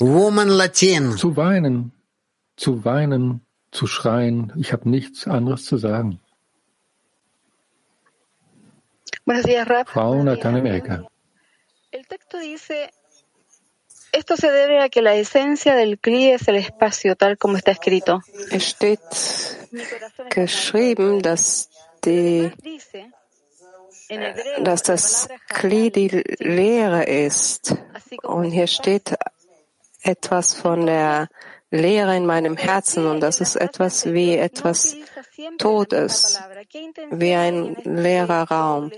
Zu weinen, zu weinen, zu schreien. Ich habe nichts anderes zu sagen. Frau Latinoamerika. El texto dice, esto se debe a que la esencia del Kli es el espacio, tal como está escrito. Es steht geschrieben, dass die dass das Kli die Lehre ist. Und hier steht etwas von der Leere in meinem Herzen und das ist etwas wie etwas Totes, wie ein leerer Raum.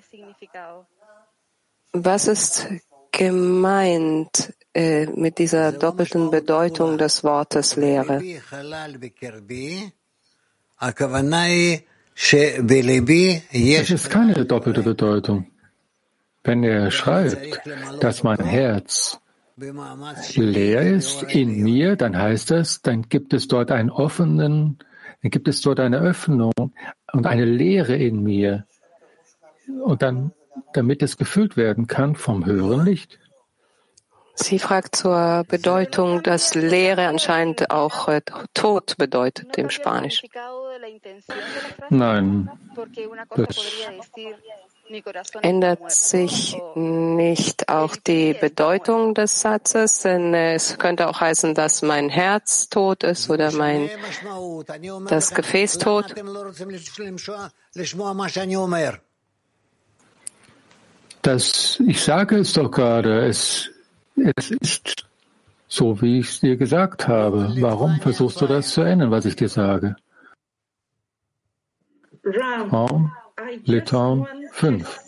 Was ist gemeint äh, mit dieser doppelten Bedeutung des Wortes Lehre? Es ist keine doppelte Bedeutung. Wenn er schreibt, dass mein Herz leer ist in mir, dann heißt das, dann gibt es dort einen offenen, dann gibt es dort eine Öffnung und eine Leere in mir. Und dann, damit es gefüllt werden kann vom höheren Licht. Sie fragt zur Bedeutung, dass Leere anscheinend auch äh, Tod bedeutet im Spanisch. Nein, das Ändert sich nicht auch die Bedeutung des Satzes? Denn es könnte auch heißen, dass mein Herz tot ist oder mein das Gefäß tot. Das, ich sage es doch gerade, es, es ist so, wie ich es dir gesagt habe. Warum versuchst du das zu ändern, was ich dir sage? Raum, Litauen 5.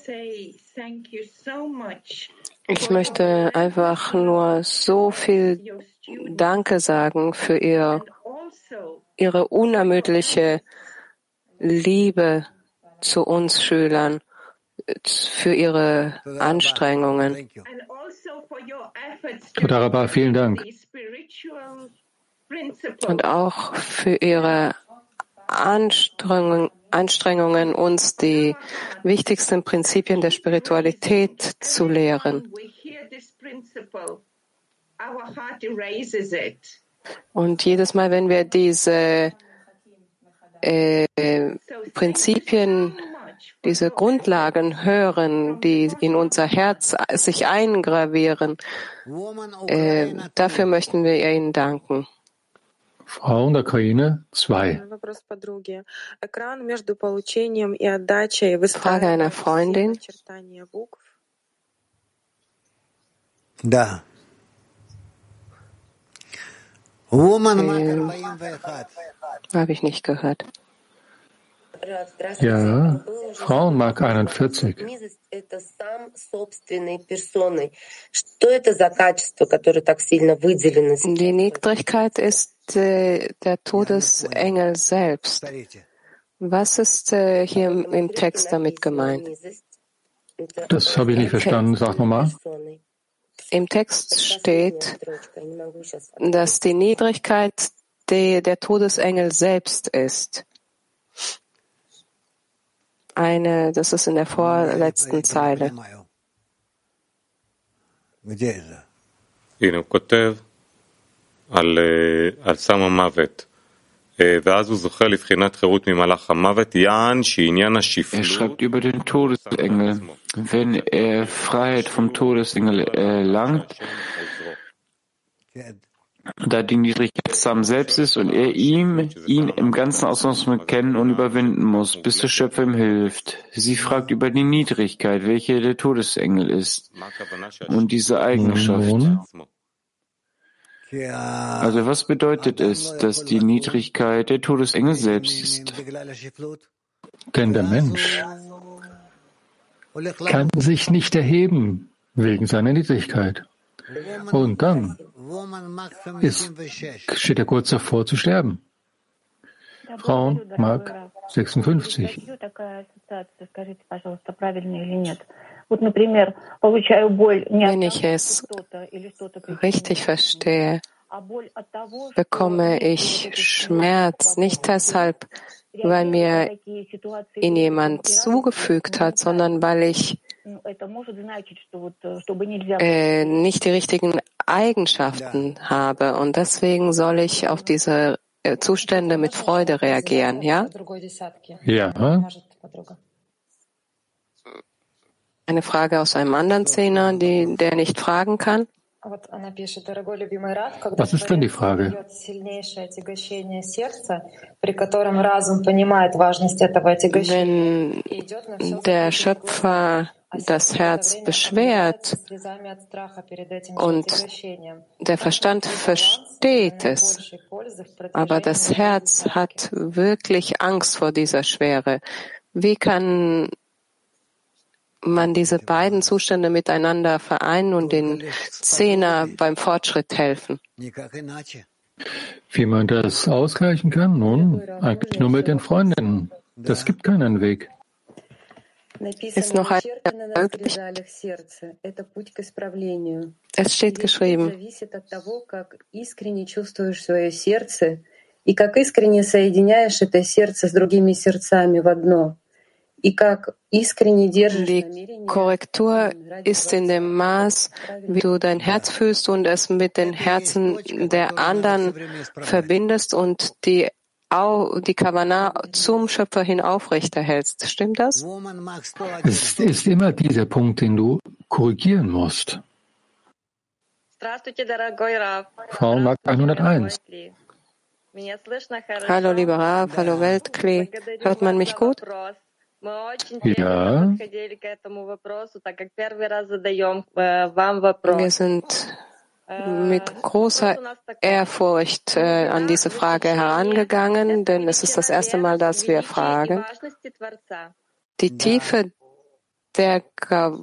Ich möchte einfach nur so viel Danke sagen für ihr, ihre unermüdliche Liebe zu uns Schülern, für ihre Anstrengungen. Todarabah, vielen Dank. Und auch für ihre Anstrengungen Anstrengungen, uns die wichtigsten Prinzipien der Spiritualität zu lehren. Und jedes Mal, wenn wir diese äh, Prinzipien, diese Grundlagen hören, die in unser Herz sich eingravieren, äh, dafür möchten wir Ihnen danken. Frau in der Ukraine 2. Frage einer Freundin. Да. Habe ich nicht gehört. Ja, Frauenmark 41. Die Niedrigkeit ist äh, der Todesengel selbst. Was ist äh, hier im, im Text damit gemeint? Das habe ich nicht verstanden. Sag nochmal. Im Text steht, dass die Niedrigkeit die, der Todesengel selbst ist. Eine, das ist in der vorletzten Zeile. הנה, הוא כותב על, על סם המוות. ואז הוא זוכה לבחינת חירות ממלאך המוות, יען שעניין השפלות... Er schreibt über den Todesengel. Wenn er Freiheit vom Todesengel erlangt, da die Niedrigkeit Sam selbst ist und er ihm, ihn im ganzen Ausmaß kennen und überwinden muss, bis der Schöpfer ihm hilft. Sie fragt über die Niedrigkeit, welche der Todesengel ist und diese Eigenschaft. Also was bedeutet es, dass die Niedrigkeit der Todesengel selbst ist? Denn der Mensch kann sich nicht erheben wegen seiner Niedrigkeit. Und dann ist, steht er kurz davor zu sterben. Frauen, Mark 56. Wenn ich es richtig verstehe, bekomme ich Schmerz. nicht deshalb, weil mir ihn jemand zugefügt hat, sondern weil ich äh, nicht die richtigen Eigenschaften habe. Und deswegen soll ich auf diese äh, Zustände mit Freude reagieren, ja? Ja. Eine Frage aus einem anderen Zehner, die, der nicht fragen kann. Was ist denn die Frage? Wenn der Schöpfer das Herz beschwert und der Verstand versteht es, aber das Herz hat wirklich Angst vor dieser Schwere. Wie kann man diese beiden Zustände miteinander vereinen und den Zehner beim Fortschritt helfen? Wie man das ausgleichen kann? Nun, eigentlich nur mit den Freundinnen. Das gibt keinen Weg. Ist noch ein möglich? Es steht geschrieben. И как искренне соединяешь это сердце с другими сердцами в одно. Die Korrektur ist in dem Maß, wie du dein Herz fühlst und es mit den Herzen der anderen verbindest und die die Kavanah zum Schöpfer hin aufrechterhältst. Stimmt das? Es ist immer dieser Punkt, den du korrigieren musst. Frau Mark 101. Hallo, lieber Rav, hallo Weltklee. Hört man mich gut? Ja. Wir sind mit großer Ehrfurcht äh, an diese Frage herangegangen, denn es ist das erste Mal, dass wir fragen. Die Tiefe der Gra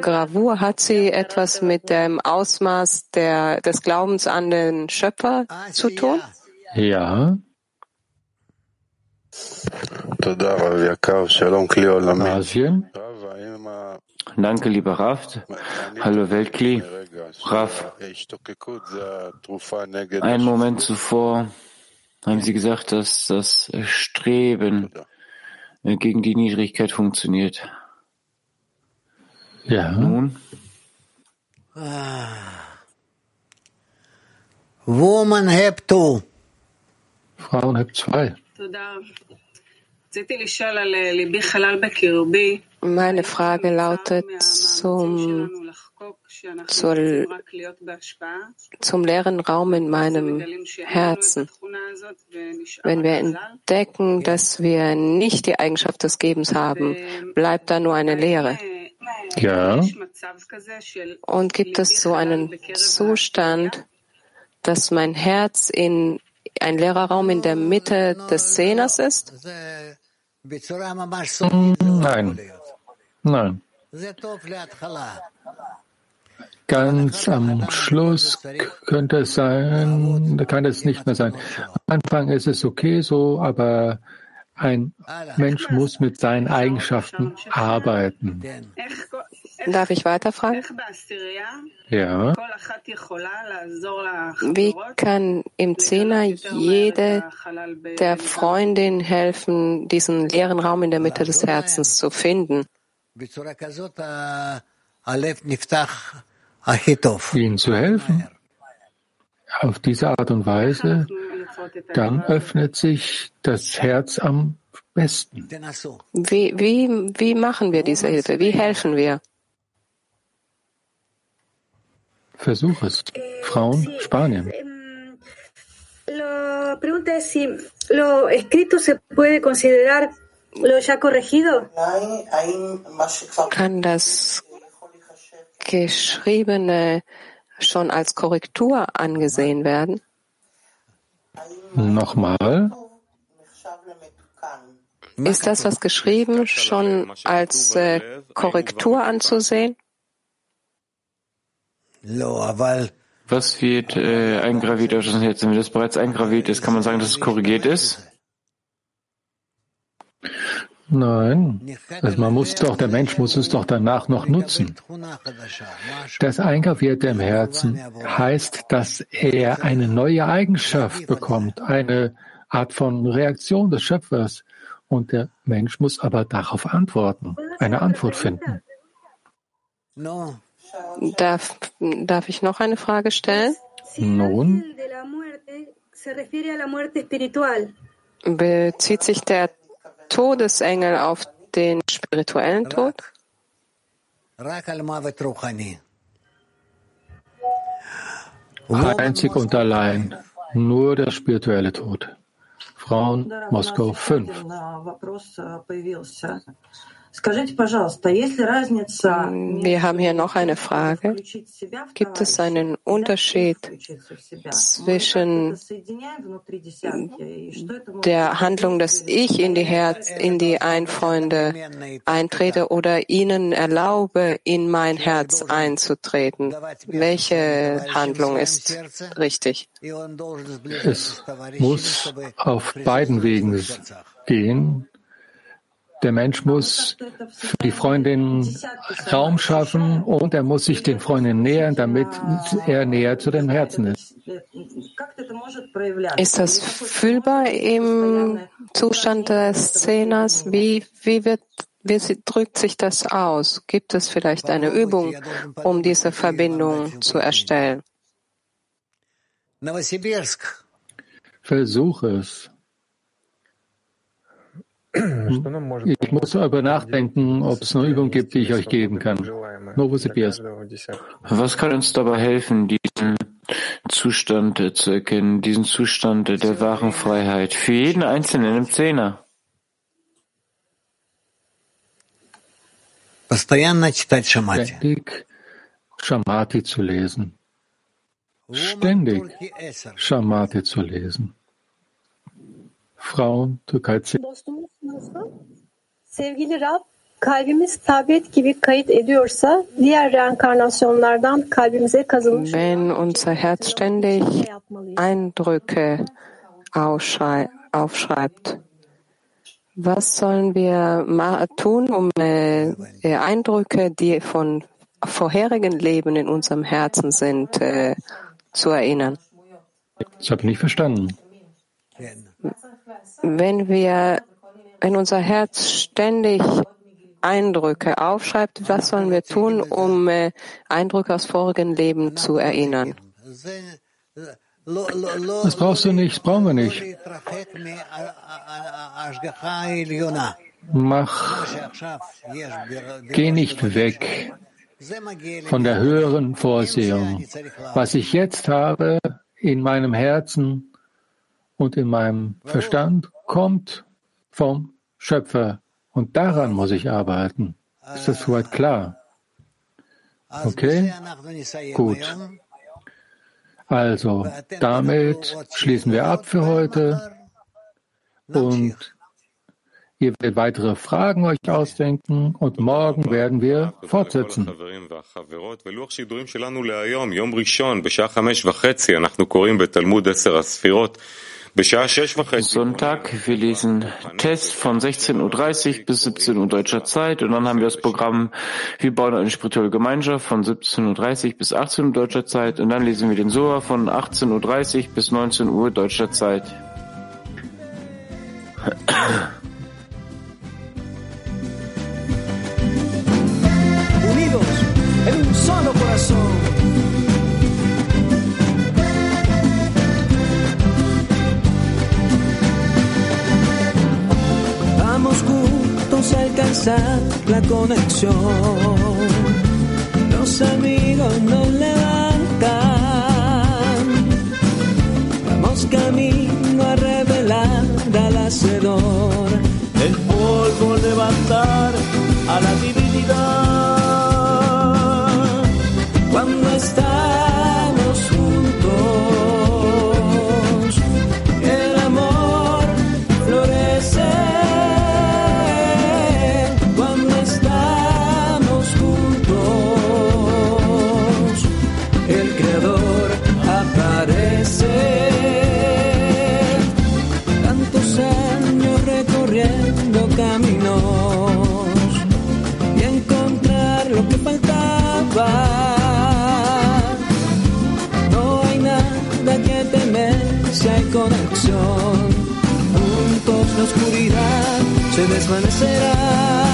Gravur hat sie etwas mit dem Ausmaß der, des Glaubens an den Schöpfer zu tun? Ja. Asien. Danke, lieber Rav. Hallo, Weltkli. Rav. Einen Moment zuvor haben Sie gesagt, dass das Streben gegen die Niedrigkeit funktioniert. Ja. Nun? Woman have two. Frauen have zwei. Meine Frage lautet zum, zur, zum leeren Raum in meinem Herzen. Wenn wir entdecken, dass wir nicht die Eigenschaft des Gebens haben, bleibt da nur eine Leere. Ja. Und gibt es so einen Zustand, dass mein Herz in ein leerer Raum in der Mitte des Zehners ist? Nein. Nein. Ganz am Schluss könnte es sein, da kann es nicht mehr sein. Am Anfang ist es okay so, aber ein Mensch muss mit seinen Eigenschaften arbeiten. Darf ich weiterfragen? Ja. Wie kann im Zehner jede der Freundin helfen, diesen leeren Raum in der Mitte des Herzens zu finden? Ihnen zu helfen? Auf diese Art und Weise, dann öffnet sich das Herz am besten. Wie, wie, wie machen wir diese Hilfe? Wie helfen wir? Versuch es. Frauen, Spanien. La pregunta es si lo escrito se puede considerar lo ya corregido. Kann das Geschriebene schon als Korrektur angesehen werden? Nochmal. Ist das, was geschrieben, schon als äh, Korrektur anzusehen? Was wird äh, eingraviert auf das Herz? Wenn das bereits eingraviert ist, kann man sagen, dass es korrigiert ist? Nein, also man muss doch, der Mensch muss es doch danach noch nutzen. Das Eingravierte im Herzen heißt, dass er eine neue Eigenschaft bekommt, eine Art von Reaktion des Schöpfers. Und der Mensch muss aber darauf antworten, eine Antwort finden. Darf, darf ich noch eine Frage stellen? Nun? Bezieht sich der Todesengel auf den spirituellen Tod? Einzig und allein nur der spirituelle Tod. Frauen, Moskau 5. Wir haben hier noch eine Frage. Gibt es einen Unterschied zwischen der Handlung, dass ich in die Herz, in die Einfreunde eintrete oder ihnen erlaube, in mein Herz einzutreten? Welche Handlung ist richtig? Es muss auf beiden Wegen gehen. Der Mensch muss für die Freundin Raum schaffen und er muss sich den Freundinnen nähern, damit er näher zu dem Herzen ist. Ist das fühlbar im Zustand des Zehners? Wie, wie, wird, wie drückt sich das aus? Gibt es vielleicht eine Übung, um diese Verbindung zu erstellen? Versuche es. Ich muss darüber nachdenken, ob es eine Übung gibt, die ich euch geben kann. Novosibirsk. Was kann uns dabei helfen, diesen Zustand zu erkennen, diesen Zustand der wahren Freiheit für jeden Einzelnen im Zehner? Ständig Shamati zu lesen. Ständig Shamati zu lesen. Frauen, Türkei 10. Sevgili Rab, kalbimiz tablet gibi kayıt ediyorsa diğer reenkarnasyonlardan kalbimize kazınmış. Wenn unser Herz ständig Eindrücke aufschreibt, was sollen wir tun, um äh, Eindrücke, die von vorherigen Leben in unserem Herzen sind, äh, zu erinnern? Das habe ich nicht verstanden. Wenn wir, wenn unser Herz ständig Eindrücke aufschreibt, was sollen wir tun, um äh, Eindrücke aus vorigen Leben zu erinnern? Das brauchst du nicht, das brauchen wir nicht. Mach, geh nicht weg von der höheren Vorsehung. Was ich jetzt habe in meinem Herzen und in meinem Verstand, kommt vom Schöpfer. Und daran muss ich arbeiten. Ist das soweit klar? Okay? Gut. Also, damit schließen wir ab für heute und ihr werdet weitere Fragen euch ausdenken und morgen werden wir fortsetzen. Sonntag, wir lesen Test von 16.30 Uhr bis 17 Uhr deutscher Zeit. Und dann haben wir das Programm. Wir bauen eine spirituelle Gemeinschaft von 17.30 Uhr bis 18 Uhr deutscher Zeit. Und dann lesen wir den Soa von 18.30 Uhr bis 19 Uhr deutscher Zeit. Unidos en un solo corazón. Alcanzar la conexión. Los amigos nos levantan. Vamos camino a revelar al hacedor. El polvo levantar a la divinidad. Si hay conexión. Juntos la oscuridad se desvanecerá.